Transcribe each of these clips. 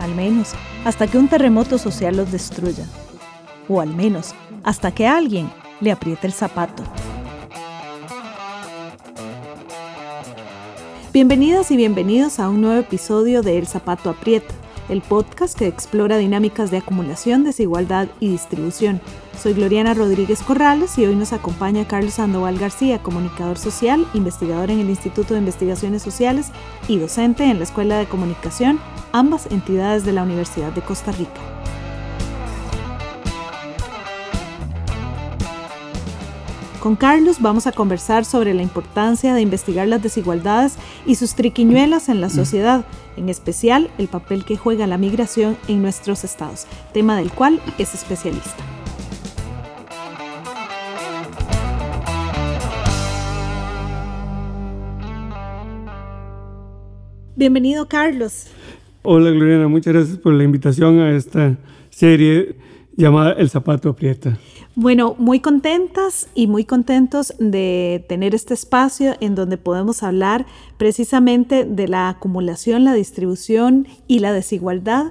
al menos hasta que un terremoto social los destruya, o al menos hasta que alguien le apriete el zapato. Bienvenidas y bienvenidos a un nuevo episodio de El Zapato Aprieta, el podcast que explora dinámicas de acumulación, desigualdad y distribución. Soy Gloriana Rodríguez Corrales y hoy nos acompaña Carlos Sandoval García, comunicador social, investigador en el Instituto de Investigaciones Sociales y docente en la Escuela de Comunicación, ambas entidades de la Universidad de Costa Rica. Con Carlos vamos a conversar sobre la importancia de investigar las desigualdades y sus triquiñuelas en la mm. sociedad, en especial el papel que juega la migración en nuestros estados, tema del cual es especialista. Bienvenido, Carlos. Hola, Gloriana. Muchas gracias por la invitación a esta serie llamada El Zapato Aprieta. Bueno, muy contentas y muy contentos de tener este espacio en donde podemos hablar precisamente de la acumulación, la distribución y la desigualdad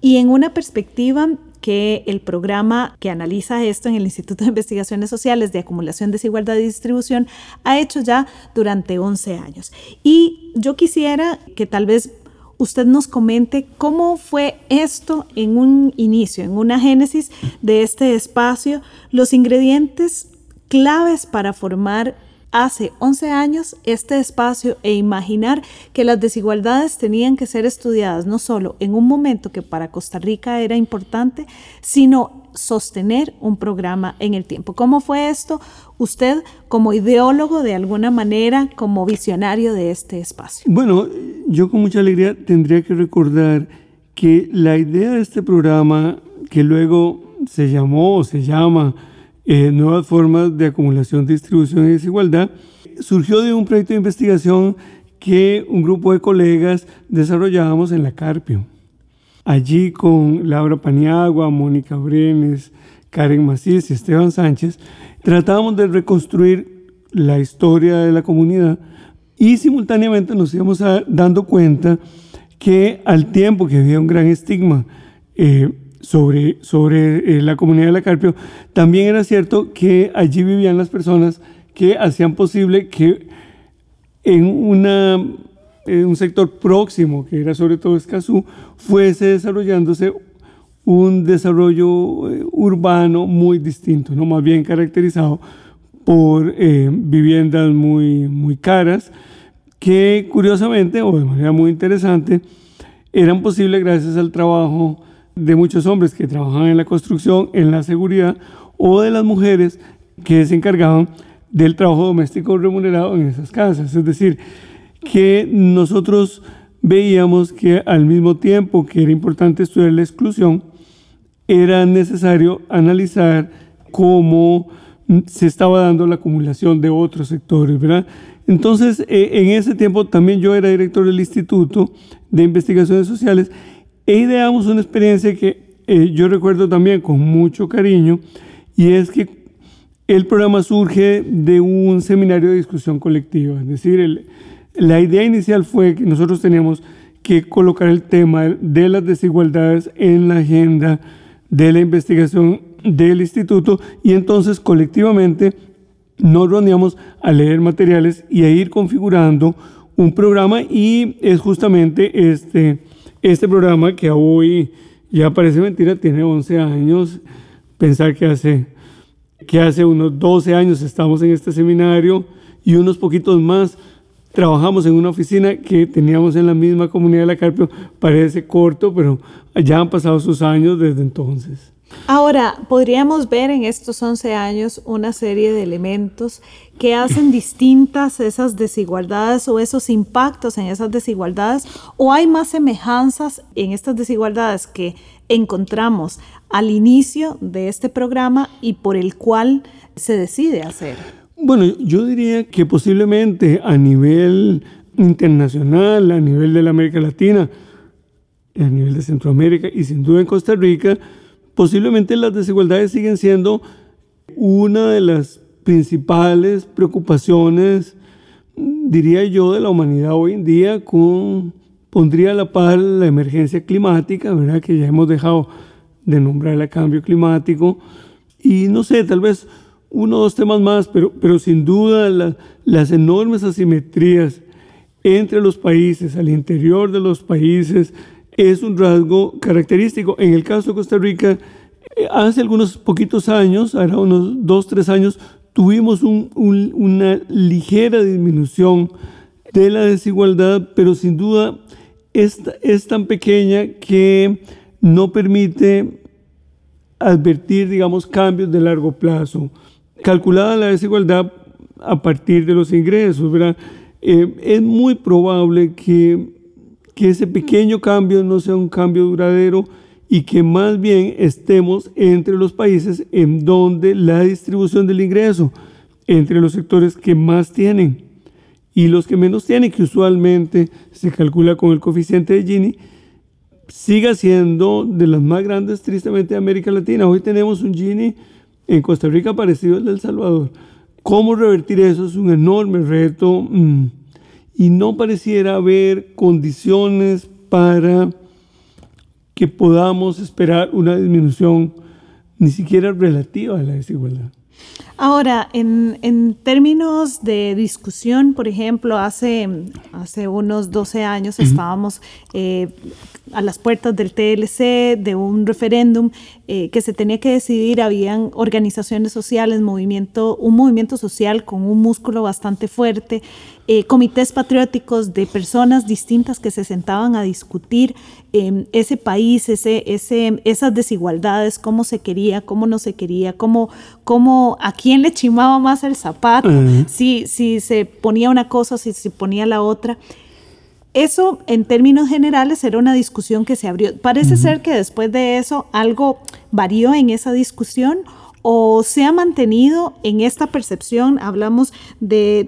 y en una perspectiva que el programa que analiza esto en el Instituto de Investigaciones Sociales de Acumulación, Desigualdad y Distribución ha hecho ya durante 11 años. Y yo quisiera que tal vez usted nos comente cómo fue esto en un inicio, en una génesis de este espacio, los ingredientes claves para formar hace 11 años este espacio e imaginar que las desigualdades tenían que ser estudiadas no solo en un momento que para Costa Rica era importante, sino sostener un programa en el tiempo. ¿Cómo fue esto? Usted como ideólogo de alguna manera, como visionario de este espacio. Bueno, yo con mucha alegría tendría que recordar que la idea de este programa, que luego se llamó o se llama eh, Nuevas Formas de Acumulación, Distribución y Desigualdad, surgió de un proyecto de investigación que un grupo de colegas desarrollábamos en la Carpio. Allí con Laura Paniagua, Mónica Brenes, Karen Macías y Esteban Sánchez, tratábamos de reconstruir la historia de la comunidad y simultáneamente nos íbamos dando cuenta que al tiempo que había un gran estigma eh, sobre, sobre eh, la comunidad de la Carpio, también era cierto que allí vivían las personas que hacían posible que en una un sector próximo, que era sobre todo Escazú, fuese desarrollándose un desarrollo eh, urbano muy distinto, ¿no? más bien caracterizado por eh, viviendas muy, muy caras, que curiosamente, o de manera muy interesante, eran posibles gracias al trabajo de muchos hombres que trabajaban en la construcción, en la seguridad, o de las mujeres que se encargaban del trabajo doméstico remunerado en esas casas. Es decir, que nosotros veíamos que al mismo tiempo que era importante estudiar la exclusión, era necesario analizar cómo se estaba dando la acumulación de otros sectores. Entonces, eh, en ese tiempo también yo era director del Instituto de Investigaciones Sociales e ideamos una experiencia que eh, yo recuerdo también con mucho cariño y es que el programa surge de un seminario de discusión colectiva, es decir, el, la idea inicial fue que nosotros teníamos que colocar el tema de las desigualdades en la agenda de la investigación del instituto y entonces colectivamente nos reuníamos a leer materiales y a ir configurando un programa y es justamente este, este programa que hoy ya parece mentira, tiene 11 años, pensar que hace, que hace unos 12 años estamos en este seminario y unos poquitos más trabajamos en una oficina que teníamos en la misma comunidad de la Carpio, parece corto, pero ya han pasado sus años desde entonces. Ahora, podríamos ver en estos 11 años una serie de elementos que hacen distintas esas desigualdades o esos impactos en esas desigualdades, o hay más semejanzas en estas desigualdades que encontramos al inicio de este programa y por el cual se decide hacer. Bueno, yo diría que posiblemente a nivel internacional, a nivel de la América Latina, a nivel de Centroamérica y sin duda en Costa Rica, posiblemente las desigualdades siguen siendo una de las principales preocupaciones, diría yo, de la humanidad hoy en día, con, pondría a la par la emergencia climática, ¿verdad? que ya hemos dejado de nombrar el cambio climático, y no sé, tal vez uno o dos temas más, pero, pero sin duda las enormes asimetrías entre los países, al interior de los países, es un rasgo característico. En el caso de Costa Rica, eh, hace algunos poquitos años, ahora unos dos, tres años, tuvimos una ligera disminución de la desigualdad, pero sin duda es, es tan pequeña que no permite advertir, digamos, cambios de largo plazo. Calculada la desigualdad a partir de los ingresos, ¿verdad? Eh, es muy probable que que ese pequeño cambio no sea un cambio duradero y que más bien estemos entre los países en donde la distribución del ingreso entre los sectores que más tienen y los que menos tienen, que usualmente se calcula con el coeficiente de Gini, siga siendo de las más grandes tristemente de América Latina. Hoy tenemos un Gini en Costa Rica parecido al de El Salvador. ¿Cómo revertir eso? Es un enorme reto. Mm, y no pareciera haber condiciones para que podamos esperar una disminución ni siquiera relativa a la desigualdad. Ahora, en, términos de discusión, por ejemplo, hace, hace unos 12 años estábamos eh, a las puertas del TLC, de un referéndum eh, que se tenía que decidir, habían organizaciones sociales, movimiento, un movimiento social con un músculo bastante fuerte, eh, comités patrióticos de personas distintas que se sentaban a discutir em, ese país, ese, ese, esas desigualdades, cómo se quería, cómo no se quería, cómo, cómo a quién le chimaba más el zapato, si, si se ponía una cosa, si se ponía la otra. Eso, en términos generales, era una discusión que se abrió. Parece ser que después de eso algo varió en esa discusión o se ha mantenido en esta percepción, hablamos de,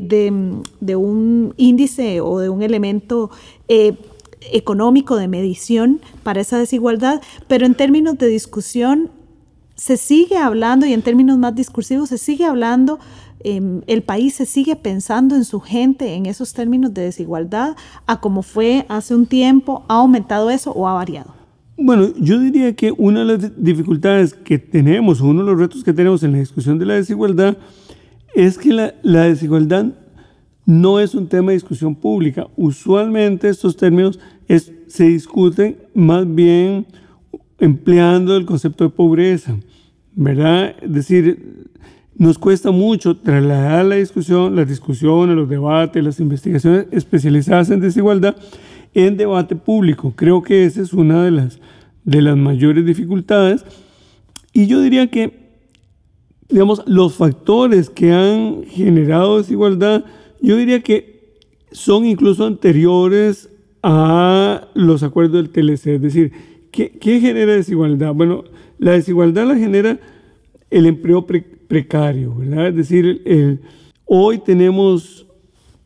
un índice o de un elemento eh, económico de medición para esa desigualdad, pero en términos de discusión se sigue hablando y en términos más discursivos se sigue hablando Em, el país se sigue pensando en su gente en esos términos de desigualdad, a como fue hace un tiempo, ¿ha aumentado eso o ha variado? Bueno, yo diría que una de las dificultades que tenemos, uno de los retos que tenemos en la discusión de la desigualdad, es que la, desigualdad no es un tema de discusión pública. Usualmente estos términos se discuten más bien empleando el concepto de pobreza, ¿verdad? Es decir, nos cuesta mucho trasladar la discusión, las discusiones, los debates, las investigaciones especializadas en desigualdad en debate público. Creo que esa es una de las, de las mayores dificultades. Y yo diría que, digamos, los factores que han generado desigualdad, yo diría que son incluso anteriores a los acuerdos del TLC. Es decir, ¿qué, qué genera desigualdad? Bueno, la desigualdad la genera el empleo precario, ¿verdad? Es decir, hoy tenemos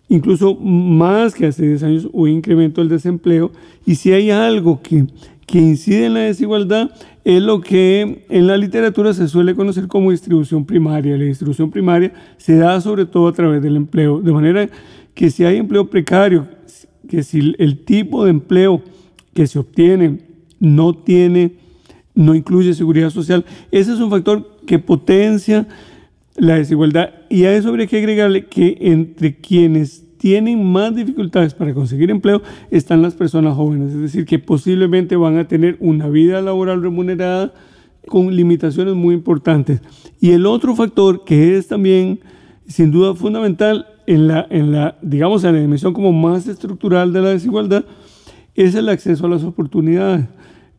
incluso más que hace 10 años un incremento del desempleo y si hay algo que, que incide en la desigualdad es lo que en la literatura se suele conocer como distribución primaria. La distribución primaria se da sobre todo a través del empleo, de manera que si hay empleo precario, que si el tipo de empleo que se obtiene no tiene, no incluye seguridad social, ese es un factor que potencia la desigualdad. Y a eso habría que agregarle que entre quienes tienen más dificultades para conseguir empleo están las personas jóvenes, es decir, que posiblemente van a tener una vida laboral remunerada con limitaciones muy importantes. Y el otro factor que es también sin duda fundamental en la, en la digamos, en la dimensión como más estructural de la desigualdad es el acceso a las oportunidades.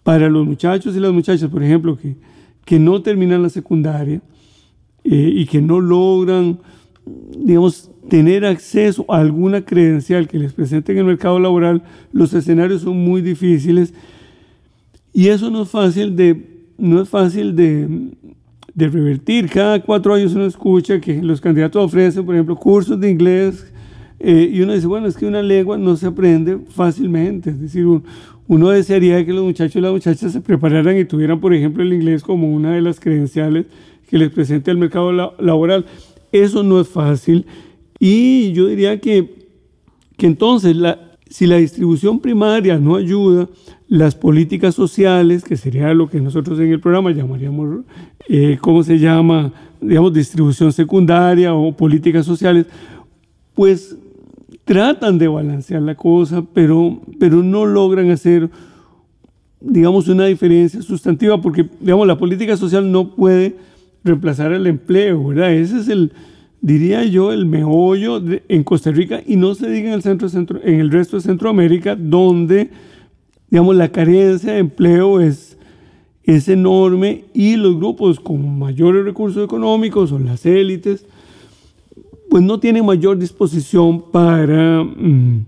Para los muchachos y las muchachas, por ejemplo, que, que no terminan la secundaria eh, y que no logran, digamos, tener acceso a alguna credencial que les presente en el mercado laboral, los escenarios son muy difíciles y eso no es fácil de, no es fácil de, de revertir. Cada cuatro años uno escucha que los candidatos ofrecen, por ejemplo, cursos de inglés eh, y uno dice, bueno, es que una lengua no se aprende fácilmente. Es decir, uno desearía que los muchachos y las muchachas se prepararan y tuvieran, por ejemplo, el inglés como una de las credenciales que les presente el mercado laboral. Eso no es fácil. Y yo diría que, que entonces, si la distribución primaria no ayuda, las políticas sociales, que sería lo que nosotros en el programa llamaríamos, eh, ¿cómo se llama? Digamos, distribución secundaria o políticas sociales, pues tratan de balancear la cosa, pero, pero no logran hacer, digamos, una diferencia sustantiva, porque, digamos, la política social no puede reemplazar el empleo, ¿verdad? Ese es el, diría yo, el meollo en Costa Rica y no se diga en el, centro, centro, en el resto de Centroamérica, donde, digamos, la carencia de empleo es, es enorme y los grupos con mayores recursos económicos o las élites, pues no tienen mayor disposición para mm,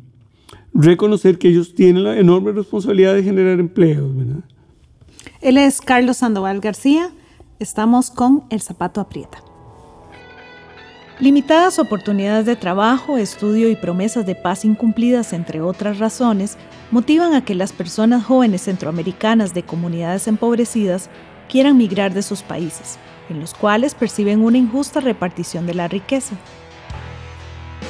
reconocer que ellos tienen la enorme responsabilidad de generar empleos. ¿verdad? Él es Carlos Sandoval García. Estamos con El Zapato Aprieta. Limitadas oportunidades de trabajo, estudio y promesas de paz incumplidas, entre otras razones, motivan a que las personas jóvenes centroamericanas de comunidades empobrecidas quieran migrar de sus países, en los cuales perciben una injusta repartición de la riqueza.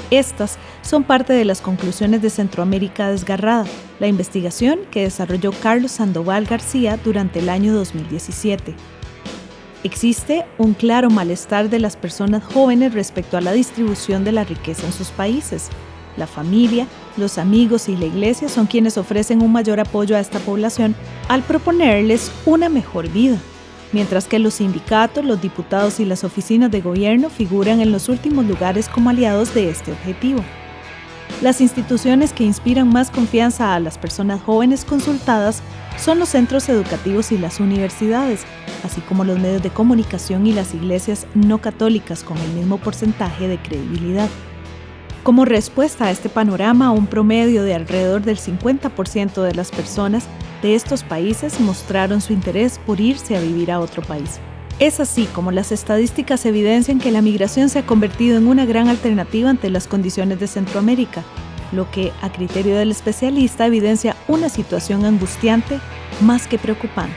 Estas son parte de las conclusiones de Centroamérica Desgarrada, la investigación que desarrolló Carlos Sandoval García durante el año 2017. Existe un claro malestar de las personas jóvenes respecto a la distribución de la riqueza en sus países. La familia, los amigos y la iglesia son quienes ofrecen un mayor apoyo a esta población al proponerles una mejor vida, mientras que los sindicatos, los diputados y las oficinas de gobierno figuran en los últimos lugares como aliados de este objetivo. Las instituciones que inspiran más confianza a las personas jóvenes consultadas son los centros educativos y las universidades, así como los medios de comunicación y las iglesias no católicas con el mismo porcentaje de credibilidad. Como respuesta a este panorama, un promedio de alrededor del 50% de las personas de estos países mostraron su interés por irse a vivir a otro país. Es así como las estadísticas evidencian que la migración se ha convertido en una gran alternativa ante las condiciones de Centroamérica, lo que, a criterio del especialista, evidencia una situación angustiante más que preocupante.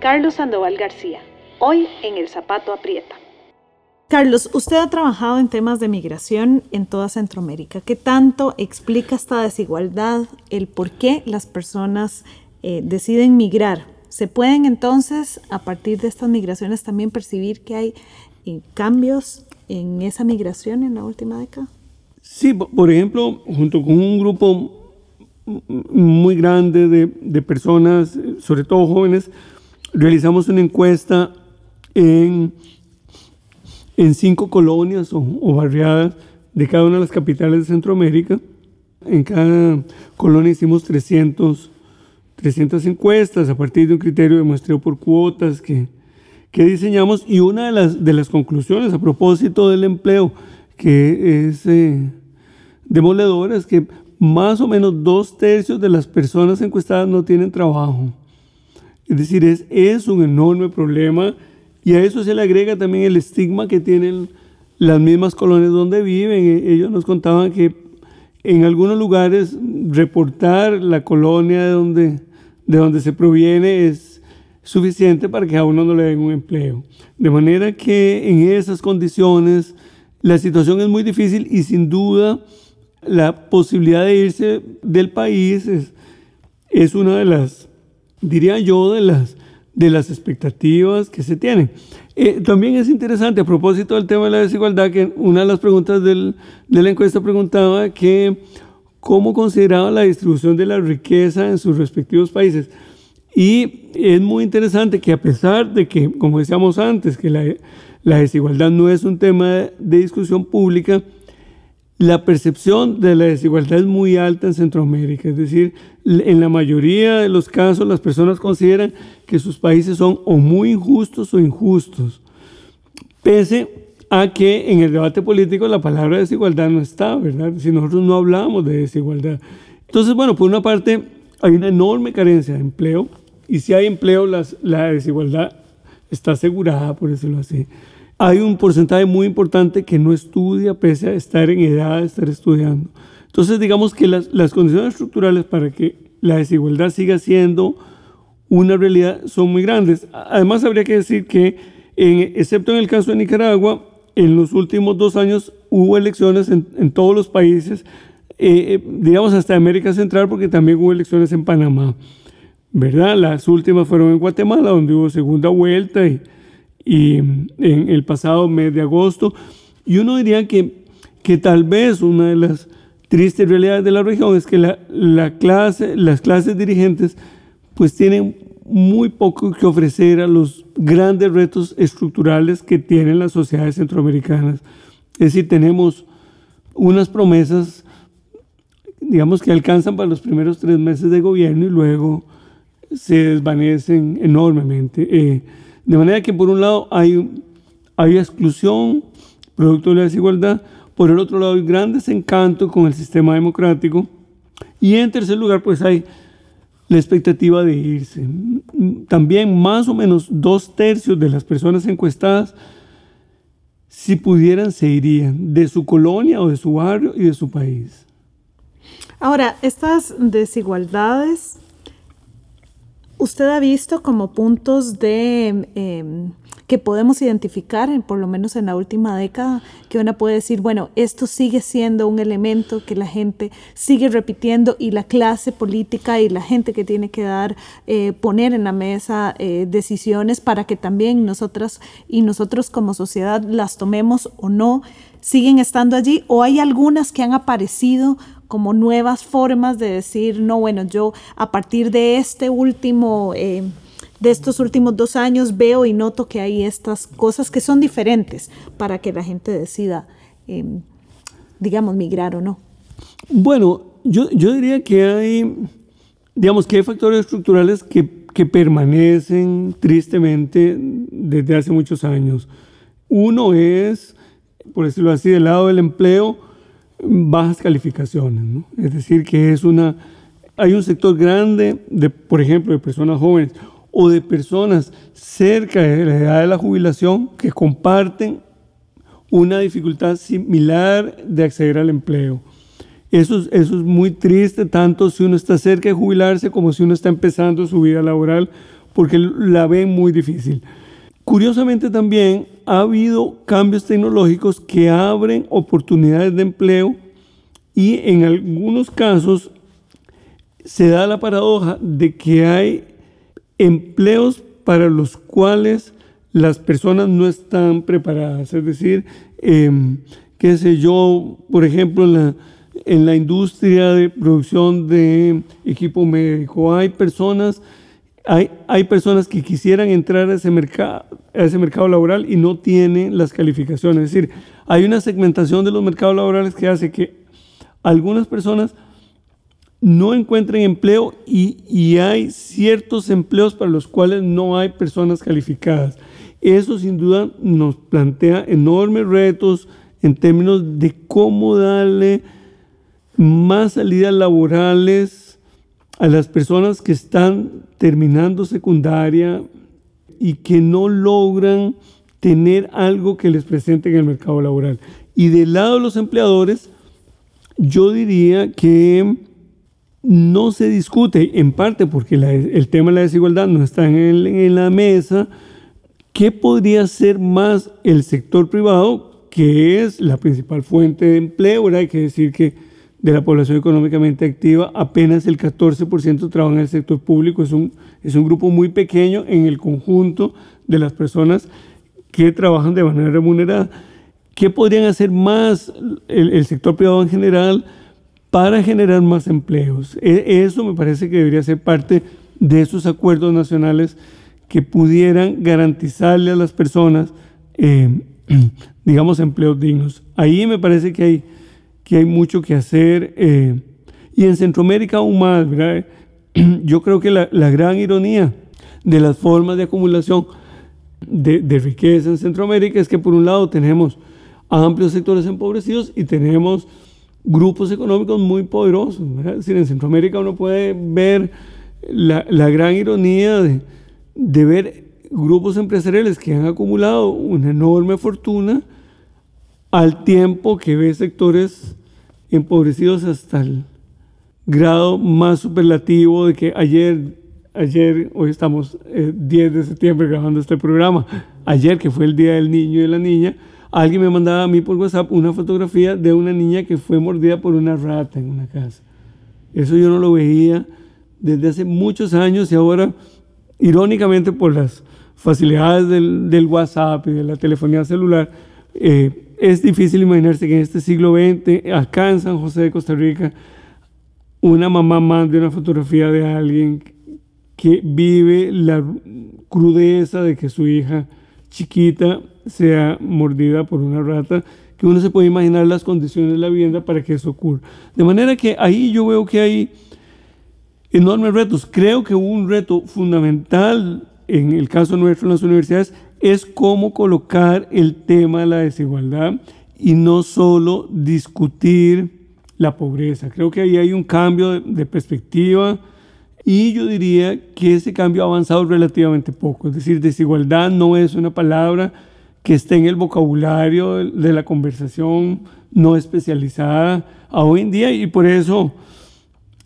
Carlos Sandoval García, hoy en El Zapato Aprieta. Carlos, usted ha trabajado en temas de migración en toda Centroamérica. ¿Qué tanto explica esta desigualdad, el por qué las personas eh, deciden migrar ¿Se pueden entonces, a partir de estas migraciones, también percibir que hay eh, cambios en esa migración en la última década? Sí, por ejemplo, junto con un grupo muy grande de, personas, sobre todo jóvenes, realizamos una encuesta en, en cinco colonias o, o, barriadas de cada una de las capitales de Centroamérica. En cada colonia hicimos 300 300 encuestas a partir de un criterio de muestreo por cuotas que, que diseñamos y una de las, de las conclusiones a propósito del empleo que es eh, demoledora es que más o menos dos tercios de las personas encuestadas no tienen trabajo. Es decir, es, es un enorme problema y a eso se le agrega también el estigma que tienen las mismas colonias donde viven. E, ellos nos contaban que en algunos lugares reportar la colonia de donde de donde se proviene es suficiente para que a uno no le den un empleo. De manera que en esas condiciones la situación es muy difícil y sin duda la posibilidad de irse del país es, es una de las, diría yo, de las, de las expectativas que se tienen. Eh, también es interesante, a propósito del tema de la desigualdad, que una de las preguntas del, de la encuesta preguntaba que cómo consideraba la distribución de la riqueza en sus respectivos países. Y es muy interesante que a pesar de que, como decíamos antes, que la, desigualdad no es un tema de discusión pública, la percepción de la desigualdad es muy alta en Centroamérica, es decir, en la mayoría de los casos las personas consideran que sus países son o muy injustos o injustos, pese a que en el debate político la palabra desigualdad no está, ¿verdad? Si nosotros no hablamos de desigualdad. Entonces, bueno, por una parte hay una enorme carencia de empleo y si hay empleo la desigualdad está asegurada, por decirlo así hay un porcentaje muy importante que no estudia pese a estar en edad de estar estudiando. Entonces, digamos que las, las condiciones estructurales para que la desigualdad siga siendo una realidad son muy grandes. Además, habría que decir que, en, excepto en el caso de Nicaragua, en los últimos dos años hubo elecciones en, en todos los países, eh, eh, digamos hasta América Central, porque también hubo elecciones en Panamá. ¿Verdad? Las últimas fueron en Guatemala, donde hubo segunda vuelta y, y en el pasado mes de agosto. Y uno diría que, que tal vez una de las tristes realidades de la región es que la, la clase, las clases dirigentes pues tienen muy poco que ofrecer a los grandes retos estructurales que tienen las sociedades centroamericanas. Es decir, tenemos unas promesas, digamos, que alcanzan para los primeros tres meses de gobierno y luego se desvanecen enormemente. Eh, de manera que por un lado hay, hay exclusión, producto de la desigualdad, por el otro lado hay gran desencanto con el sistema democrático y en tercer lugar pues hay la expectativa de irse. También más o menos dos tercios de las personas encuestadas, si pudieran, se irían de su colonia o de su barrio y de su país. Ahora, estas desigualdades usted ha visto como puntos de em, que podemos identificar, por lo menos en la última década, que uno puede decir, bueno, esto sigue siendo un elemento que la gente sigue repitiendo y la clase política y la gente que tiene que dar, eh, poner en la mesa eh, decisiones para que también nosotras y nosotros como sociedad las tomemos o no, siguen estando allí o hay algunas que han aparecido como nuevas formas de decir, no, bueno, yo a partir de este último, eh, de estos últimos dos años veo y noto que hay estas cosas que son diferentes para que la gente decida, em, digamos, migrar o no. Bueno, yo, yo diría que hay, digamos, que hay factores estructurales que, que permanecen tristemente desde hace muchos años. Uno es, por decirlo así, del lado del empleo, bajas calificaciones, ¿no? Es decir, que es una, hay un sector grande de, por ejemplo, de personas jóvenes o de personas cerca de la edad de la jubilación que comparten una dificultad similar de acceder al empleo. Eso, eso es muy triste, tanto si uno está cerca de jubilarse como si uno está empezando su vida laboral, porque la ven muy difícil. Curiosamente también ha habido cambios tecnológicos que abren oportunidades de empleo y en algunos casos se da la paradoja de que hay empleos para los cuales las personas no están preparadas. Es decir, em, qué sé yo, por ejemplo, en la, en la industria de producción de equipo médico, hay personas hay, hay, personas que quisieran entrar a ese, a ese mercado laboral y no tienen las calificaciones. Es decir, hay una segmentación de los mercados laborales que hace que algunas personas no encuentren empleo y, y hay ciertos empleos para los cuales no hay personas calificadas. Eso sin duda nos plantea enormes retos en términos de cómo darle más salidas laborales a las personas que están terminando secundaria y que no logran tener algo que les presente en el mercado laboral. Y del lado de los empleadores, yo diría que no se discute, en parte porque el tema de la desigualdad no está en, en la mesa, ¿qué podría ser más el sector privado, que es la principal fuente de empleo? Hay que decir que de la población económicamente activa, apenas el 14% trabaja en el sector público. Es un, es un grupo muy pequeño en el conjunto de las personas que trabajan de manera remunerada. ¿Qué podrían hacer más el, sector privado en general para generar más empleos? E, eso me parece que debería ser parte de esos acuerdos nacionales que pudieran garantizarle a las personas, eh, digamos, empleos dignos. Ahí me parece que hay que hay mucho que hacer. Eh, y en Centroamérica aún más, ¿verdad? Yo creo que la, gran ironía de las formas de acumulación de, de, riqueza en Centroamérica es que por un lado tenemos amplios sectores empobrecidos y tenemos grupos económicos muy poderosos. ¿verdad? Es decir, en Centroamérica uno puede ver la, la gran ironía de, de ver grupos empresariales que han acumulado una enorme fortuna al tiempo que ve sectores empobrecidos hasta el grado más superlativo de que ayer, ayer, hoy estamos 10 eh, de septiembre grabando este programa, ayer que fue el Día del Niño y de la Niña, alguien me mandaba a mí por WhatsApp una fotografía de una niña que fue mordida por una rata en una casa. Eso yo no lo veía desde hace muchos años y ahora, irónicamente por las facilidades del, WhatsApp y de la telefonía celular, eh, es difícil imaginarse que en este siglo XX, acá en San José de Costa Rica, una mamá mande una fotografía de alguien que vive la crudeza de que su hija chiquita sea mordida por una rata, que uno se puede imaginar las condiciones de la vivienda para que eso ocurra. De manera que ahí yo veo que hay enormes retos. Creo que un reto fundamental en el caso nuestro en las universidades es cómo colocar el tema de la desigualdad y no solo discutir la pobreza. Creo que ahí hay un cambio de, perspectiva y yo diría que ese cambio ha avanzado relativamente poco. Es decir, desigualdad no es una palabra que esté en el vocabulario de, la conversación no especializada a hoy en día y por eso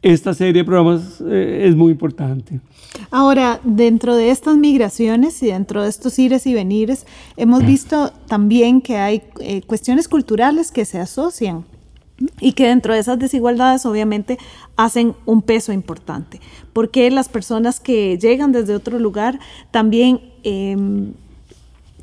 esta serie de programas eh, es muy importante. Ahora, dentro de estas migraciones y dentro de estos ires y venires, hemos visto también que hay eh, cuestiones culturales que se asocian y que dentro de esas desigualdades obviamente hacen un peso importante, porque las personas que llegan desde otro lugar también em,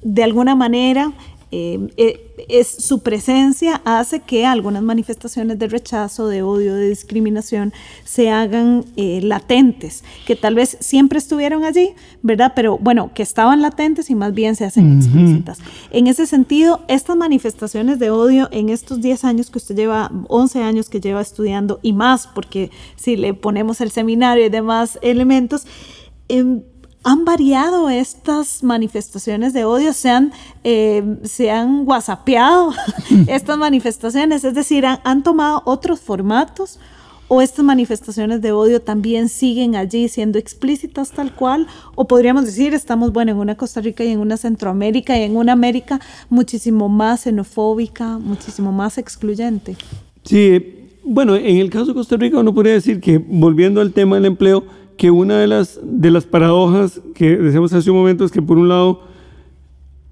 de alguna manera eh, eh, es, su presencia hace que algunas manifestaciones de rechazo, de odio, de discriminación se hagan eh, latentes, que tal vez siempre estuvieron allí, ¿verdad? Pero bueno, que estaban latentes y más bien se hacen explícitas. En ese sentido, estas manifestaciones de odio en estos 10 años que usted lleva, 11 años que lleva estudiando y más, porque si le ponemos el seminario y demás elementos, eh, han variado estas manifestaciones de odio, se han, eh, se han whatsappeado estas manifestaciones, es decir, han, tomado otros formatos o estas manifestaciones de odio también siguen allí siendo explícitas tal cual, o podríamos decir, estamos, bueno, en una Costa Rica y en una Centroamérica y en una América muchísimo más xenofóbica, muchísimo más excluyente. Sí, bueno, en el caso de Costa Rica uno podría decir que, volviendo al tema del empleo, que una de las, de las paradojas que decíamos hace un momento es que por un lado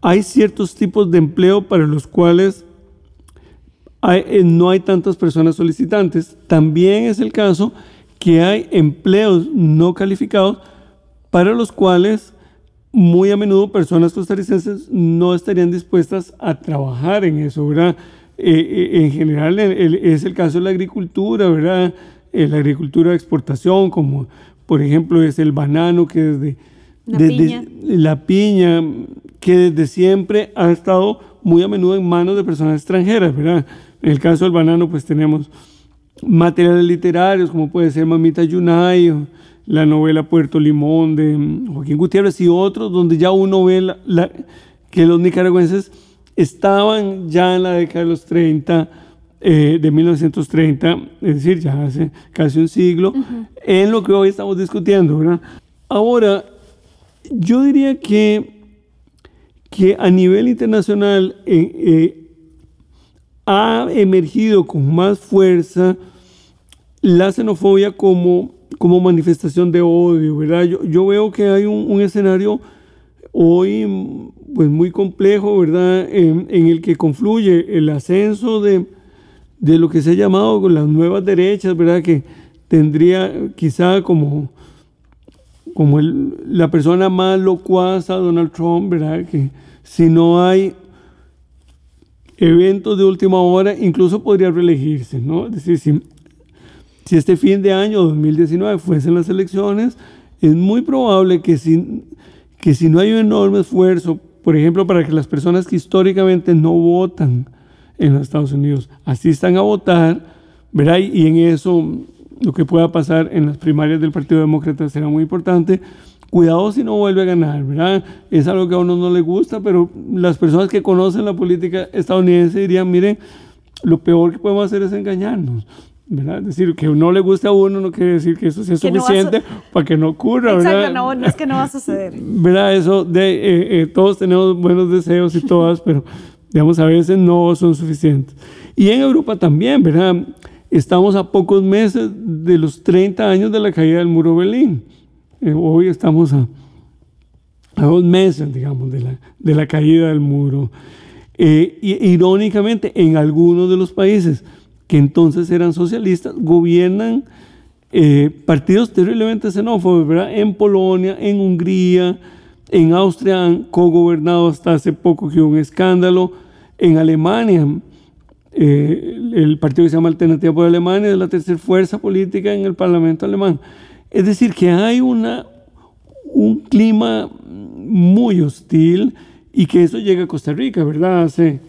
hay ciertos tipos de empleo para los cuales eh, no hay tantas personas solicitantes. También es el caso que hay empleos no calificados para los cuales muy a menudo personas costarricenses no estarían dispuestas a trabajar en eso, ¿verdad? Eh, eh, en general es el caso de la agricultura, ¿verdad? la agricultura de exportación, como por ejemplo, es el banano que desde la, piña. la piña, que desde siempre ha estado muy a menudo en manos de personas extranjeras, ¿verdad? En el caso del banano, pues tenemos materiales literarios, como puede ser Mamita Yunay, la novela Puerto Limón de Joaquín Gutiérrez y otros, donde ya uno ve que los nicaragüenses estaban ya en la década de los 30 eh, de 1930, es decir, ya hace casi un siglo, en lo que hoy estamos discutiendo. ¿verdad? Ahora, yo diría que, que a nivel internacional eh, eh, ha emergido con más fuerza la xenofobia como, como manifestación de odio, ¿verdad? Yo, yo veo que hay un, un, escenario hoy pues muy complejo, ¿verdad? En, en el que confluye el ascenso de, de lo que se ha llamado con las nuevas derechas, ¿verdad? Que tendría quizá como, como la persona más locuaz a Donald Trump, ¿verdad? Que si no hay eventos de última hora, incluso podría reelegirse, ¿no? Es decir, si, si este fin de año 2019 fuesen las elecciones, es muy probable que si, que si no hay un enorme esfuerzo, por ejemplo, para que las personas que históricamente no votan, en los Estados Unidos asistan a votar, ¿verdad? Y en eso lo que pueda pasar en las primarias del Partido Demócrata será muy importante. Cuidado si no vuelve a ganar, ¿verdad? Es algo que a uno no le gusta, pero las personas que conocen la política estadounidense dirían, miren, lo peor que podemos hacer es engañarnos. ¿verdad? Es decir, que no le guste a uno no quiere decir que eso sea suficiente para que no ocurra, Exacto, ¿verdad? no, no es que no va a suceder. ¿Verdad? Eso de, eh, eh, todos tenemos buenos deseos y todas, pero digamos a veces no son suficientes. Y en Europa también, ¿verdad? Estamos a pocos meses de los 30 años de la caída del muro de Berlín. Eh, hoy estamos a, a, dos meses, digamos, de la, de la caída del muro. y, irónicamente, en algunos de los países que entonces eran socialistas, gobiernan eh, partidos terriblemente xenófobos, ¿verdad? En Polonia, en Hungría, en Austria han cogobernado hasta hace poco que un escándalo. En Alemania, eh, el partido que se llama Alternativa por Alemania es la tercera fuerza política en el Parlamento alemán. Es decir, que hay una, un clima muy hostil y que eso llega a Costa Rica, ¿verdad? Hace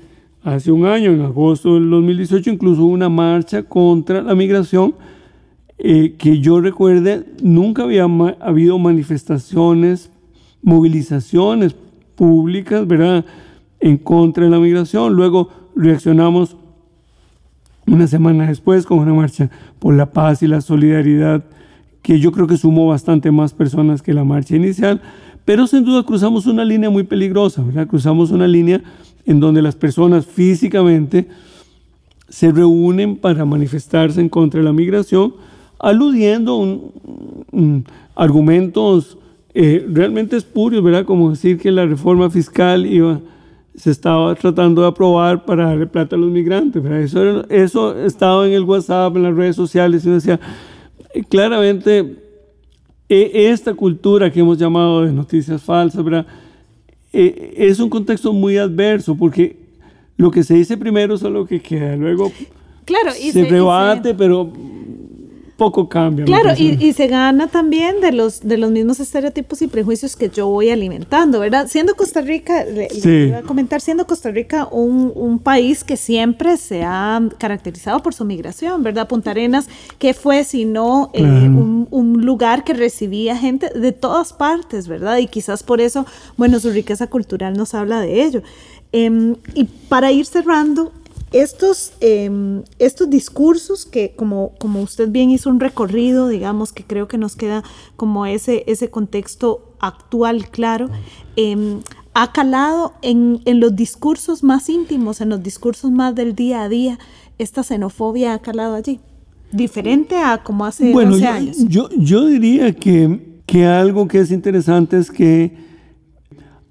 hace un año, en agosto del 2018, incluso hubo una marcha contra la migración eh, que yo recuerde, nunca había habido manifestaciones, movilizaciones públicas, ¿verdad?, en contra de la migración. Luego reaccionamos una semana después con una marcha por la paz y la solidaridad, que yo creo que sumó bastante más personas que la marcha inicial, pero sin duda cruzamos una línea muy peligrosa, ¿verdad? Cruzamos una línea en donde las personas físicamente se reúnen para manifestarse en contra de la migración, aludiendo a argumentos eh, realmente espurios, ¿verdad? Como decir que la reforma fiscal iba, se estaba tratando de aprobar para darle plata a los migrantes, ¿verdad? Eso, eso estaba en el WhatsApp, en las redes sociales, y uno decía, claramente, e, esta cultura que hemos llamado de noticias falsas, ¿verdad? Eh, es un contexto muy adverso porque lo que se dice primero es lo que queda. Luego claro, y se, rebate, pero poco cambia. Claro, y, se gana también de los, de los mismos estereotipos y prejuicios que yo voy alimentando, ¿verdad? Siendo Costa Rica, le, voy a comentar, siendo Costa Rica un, un, país que siempre se ha caracterizado por su migración, ¿verdad? Punta Arenas, que fue sino eh, un, un, lugar que recibía gente de todas partes, ¿verdad? Y quizás por eso, bueno, su riqueza cultural nos habla de ello. Em, y para ir cerrando, estos, em, estos discursos que como, como usted bien hizo un recorrido, digamos que creo que nos queda como ese, ese contexto actual claro, em, ha calado en, en, los discursos más íntimos, en los discursos más del día a día, esta xenofobia ha calado allí, diferente a como hace bueno, 12 años. Yo, yo diría que, que algo que es interesante es que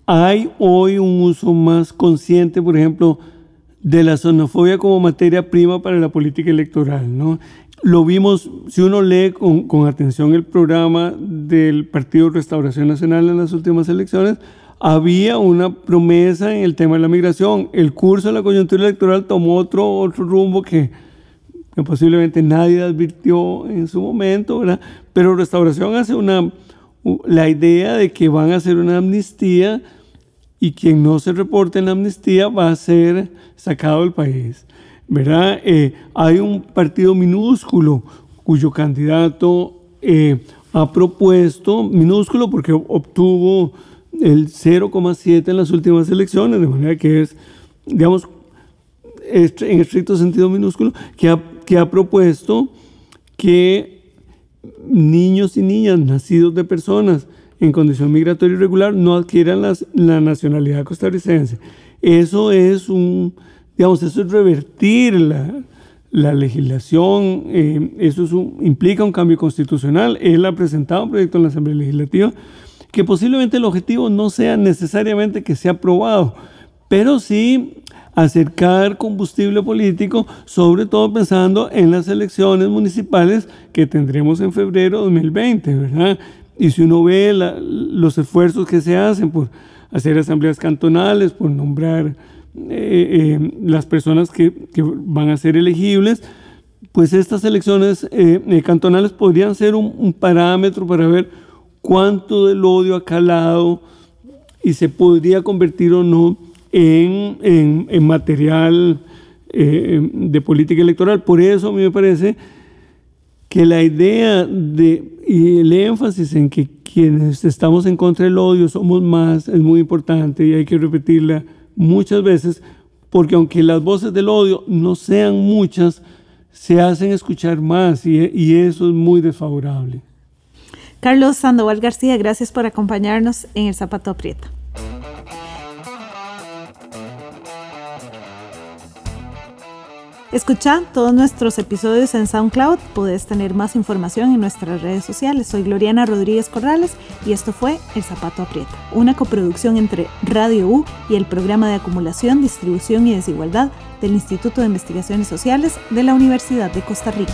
hay hoy un uso más consciente, por ejemplo, de la xenofobia como materia prima para la política electoral. ¿no? Lo vimos, si uno lee con, atención el programa del Partido Restauración Nacional en las últimas elecciones, había una promesa en el tema de la migración. El curso de la coyuntura electoral tomó otro, otro rumbo que, que posiblemente nadie advirtió en su momento, ¿verdad? pero Restauración hace una, la idea de que van a hacer una amnistía y quien no se reporte en la amnistía va a ser sacado del país. ¿verdad? Eh, hay un partido minúsculo cuyo candidato eh, ha propuesto, minúsculo porque obtuvo el 0,7 en las últimas elecciones, de manera que es, digamos, en estricto sentido minúsculo, que ha, que ha propuesto que niños y niñas nacidos de personas en condición migratoria irregular no adquieran la nacionalidad costarricense. Eso es un, digamos, eso es revertir la, la legislación, eh, eso implica un cambio constitucional. Él ha presentado un proyecto en la Asamblea Legislativa que posiblemente el objetivo no sea necesariamente que sea aprobado, pero sí acercar combustible político, sobre todo pensando en las elecciones municipales que tendremos en febrero de 2020, ¿verdad? Y si uno ve los esfuerzos que se hacen por hacer asambleas cantonales, por nombrar eh, eh, las personas que, van a ser elegibles, pues estas elecciones eh, cantonales podrían ser un, parámetro para ver cuánto del odio ha calado y se podría convertir o no en, en material de política electoral. Por eso a mí me parece que la idea de, y el énfasis en que quienes estamos en contra del odio somos más es muy importante y hay que repetirla muchas veces, porque aunque las voces del odio no sean muchas, se hacen escuchar más y, y eso es muy desfavorable. Carlos Sandoval García, gracias por acompañarnos en El Zapato Aprieta. Escucha todos nuestros episodios en SoundCloud. Puedes tener más información en nuestras redes sociales. Soy Gloriana Rodríguez Corrales y esto fue El Zapato Aprieta, una coproducción entre Radio U y el Programa de Acumulación, Distribución y Desigualdad del Instituto de Investigaciones Sociales de la Universidad de Costa Rica.